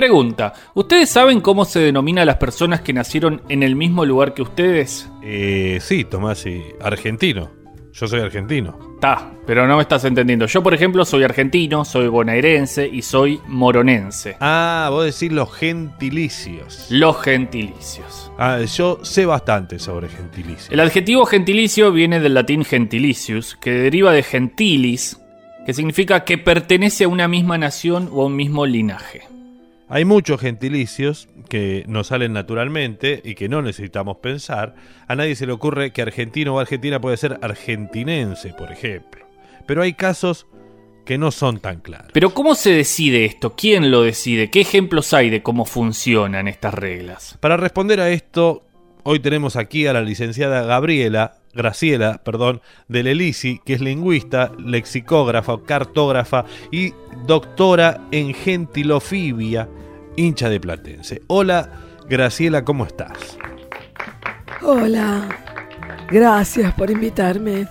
Pregunta, ¿ustedes saben cómo se denomina a las personas que nacieron en el mismo lugar que ustedes? Eh, sí, Tomás, sí. Argentino. Yo soy argentino. Ta, pero no me estás entendiendo. Yo, por ejemplo, soy argentino, soy bonaerense y soy moronense. Ah, vos decís los gentilicios. Los gentilicios. Ah, yo sé bastante sobre gentilicios. El adjetivo gentilicio viene del latín gentilicius, que deriva de gentilis, que significa que pertenece a una misma nación o a un mismo linaje. Hay muchos gentilicios que nos salen naturalmente y que no necesitamos pensar. A nadie se le ocurre que argentino o argentina puede ser argentinense, por ejemplo. Pero hay casos que no son tan claros. Pero ¿cómo se decide esto? ¿Quién lo decide? ¿Qué ejemplos hay de cómo funcionan estas reglas? Para responder a esto, hoy tenemos aquí a la licenciada Gabriela, Graciela, perdón, del Elisi, que es lingüista, lexicógrafa, cartógrafa y doctora en gentilofibia hincha de Platense. Hola, Graciela, ¿cómo estás? Hola, gracias por invitarme,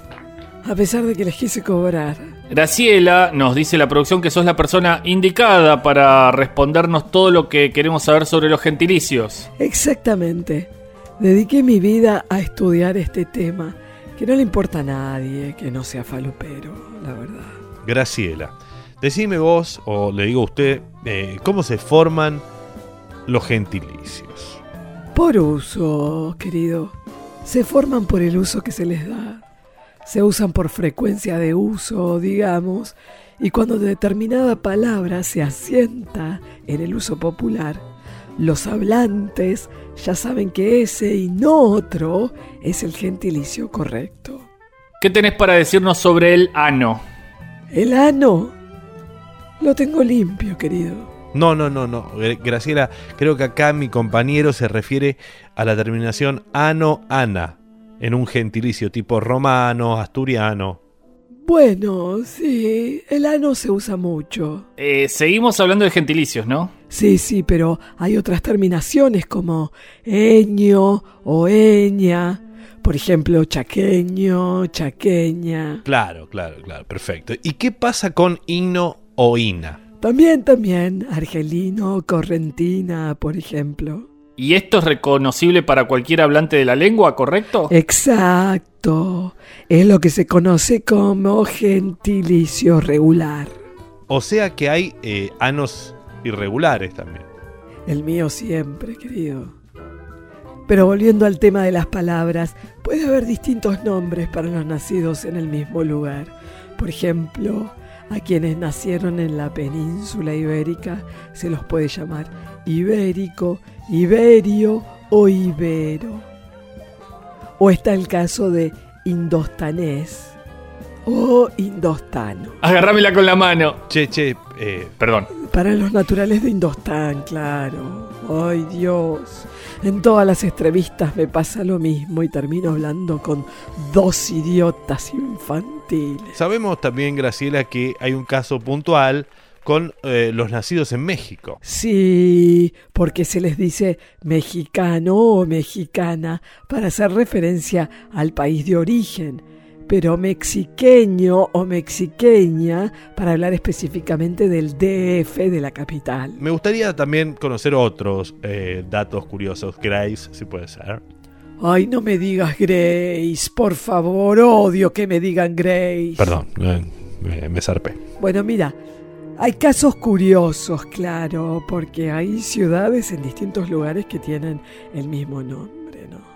a pesar de que les quise cobrar. Graciela, nos dice la producción que sos la persona indicada para respondernos todo lo que queremos saber sobre los gentilicios. Exactamente. Dediqué mi vida a estudiar este tema, que no le importa a nadie que no sea falopero, la verdad. Graciela, decime vos, o le digo a usted, eh, ¿cómo se forman los gentilicios? Por uso, querido. Se forman por el uso que se les da. Se usan por frecuencia de uso, digamos, y cuando determinada palabra se asienta en el uso popular, los hablantes ya saben que ese y no otro es el gentilicio correcto. ¿Qué tenés para decirnos sobre el ano? El ano lo tengo limpio, querido. No, no, no, no. Graciela, creo que acá mi compañero se refiere a la terminación ano-ana, en un gentilicio tipo romano, asturiano. Bueno, sí, el ano se usa mucho. Eh, seguimos hablando de gentilicios, ¿no? Sí, sí, pero hay otras terminaciones como eño o eña. Por ejemplo, chaqueño, chaqueña. Claro, claro, claro, perfecto. ¿Y qué pasa con hino o ina? También, también, argelino, correntina, por ejemplo. ¿Y esto es reconocible para cualquier hablante de la lengua, correcto? Exacto. Es lo que se conoce como gentilicio regular. O sea que hay eh, anos irregulares también. El mío siempre, querido. Pero volviendo al tema de las palabras, puede haber distintos nombres para los nacidos en el mismo lugar. Por ejemplo, a quienes nacieron en la península ibérica se los puede llamar ibérico, iberio o ibero. O está el caso de indostanés o indostano. Agárramela con la mano. Che, che, eh, Perdón. Para los naturales de Indostán, claro. Ay Dios. En todas las entrevistas me pasa lo mismo y termino hablando con dos idiotas infantiles. sabemos también, Graciela, que hay un caso puntual con eh, los nacidos en México. Sí, porque se les dice mexicano o mexicana para hacer referencia al país de origen, pero mexiqueño o mexiqueña para hablar específicamente del DF de la capital. Me gustaría también conocer otros eh, datos curiosos, Grace, si puede ser. Ay, no me digas Grace, por favor, odio que me digan Grace. Perdón, eh, me, me zarpé. Bueno, mira, hay casos curiosos, claro, porque hay ciudades en distintos lugares que tienen el mismo nombre, ¿no?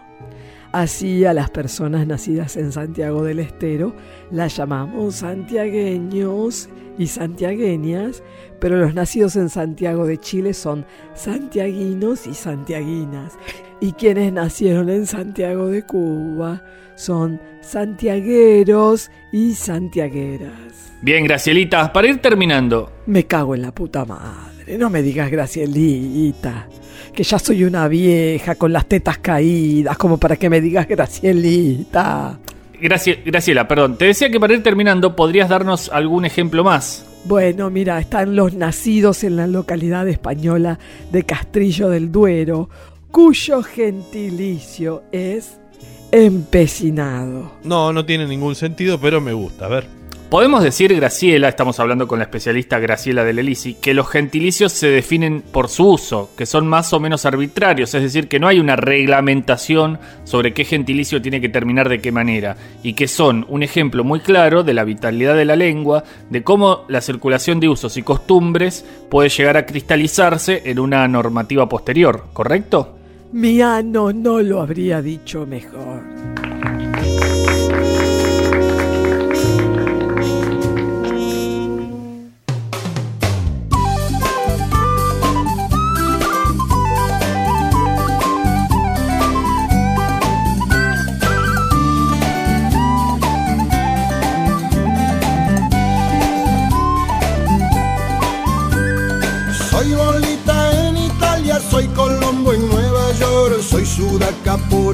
Así a las personas nacidas en Santiago del Estero las llamamos santiagueños y santiagueñas, pero los nacidos en Santiago de Chile son santiaguinos y santiaguinas. Y quienes nacieron en Santiago de Cuba son santiagueros y santiagueras. Bien, Gracielita, para ir terminando. Me cago en la puta madre, no me digas Gracielita, que ya soy una vieja con las tetas caídas, como para que me digas Gracielita. Gracie- Graciela, perdón. Te decía que para ir terminando podrías darnos algún ejemplo más. Bueno, mira, están los nacidos en la localidad española de Castrillo del Duero, cuyo gentilicio es empecinado. No, no tiene ningún sentido, pero me gusta. A ver. Podemos decir, Graciela, estamos hablando con la especialista Graciela de Lelisi, que los gentilicios se definen por su uso, que son más o menos arbitrarios, es decir, que no hay una reglamentación sobre qué gentilicio tiene que terminar de qué manera, y que son un ejemplo muy claro de la vitalidad de la lengua, de cómo la circulación de usos y costumbres puede llegar a cristalizarse en una normativa posterior, ¿correcto? Mi ano no lo habría dicho mejor.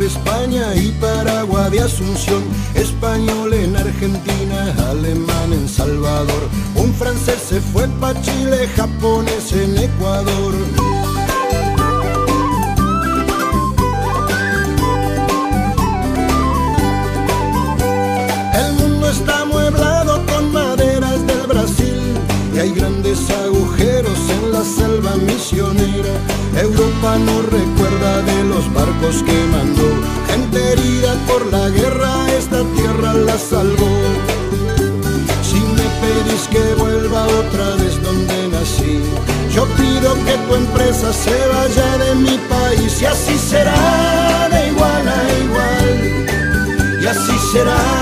España y Paraguay de Asunción, español en Argentina, alemán en Salvador, un francés se fue pa' Chile, japonés en Ecuador. El mundo está mueblado con maderas del Brasil y hay grandes agujeros en la selva misionera. Europa no recuerda de los barcos que mandó, gente herida por la guerra, esta tierra la salvó. Si me pedís que vuelva otra vez donde nací, yo pido que tu empresa se vaya de mi país y así será de igual a igual. Y así será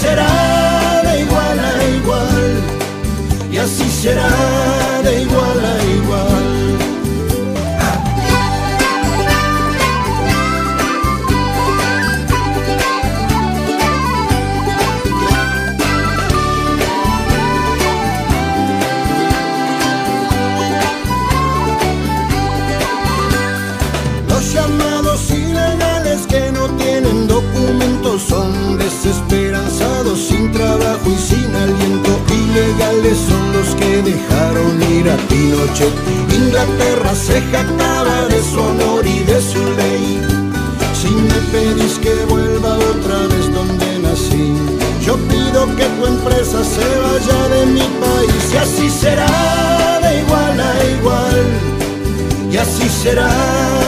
será de igual a igual. Y así será será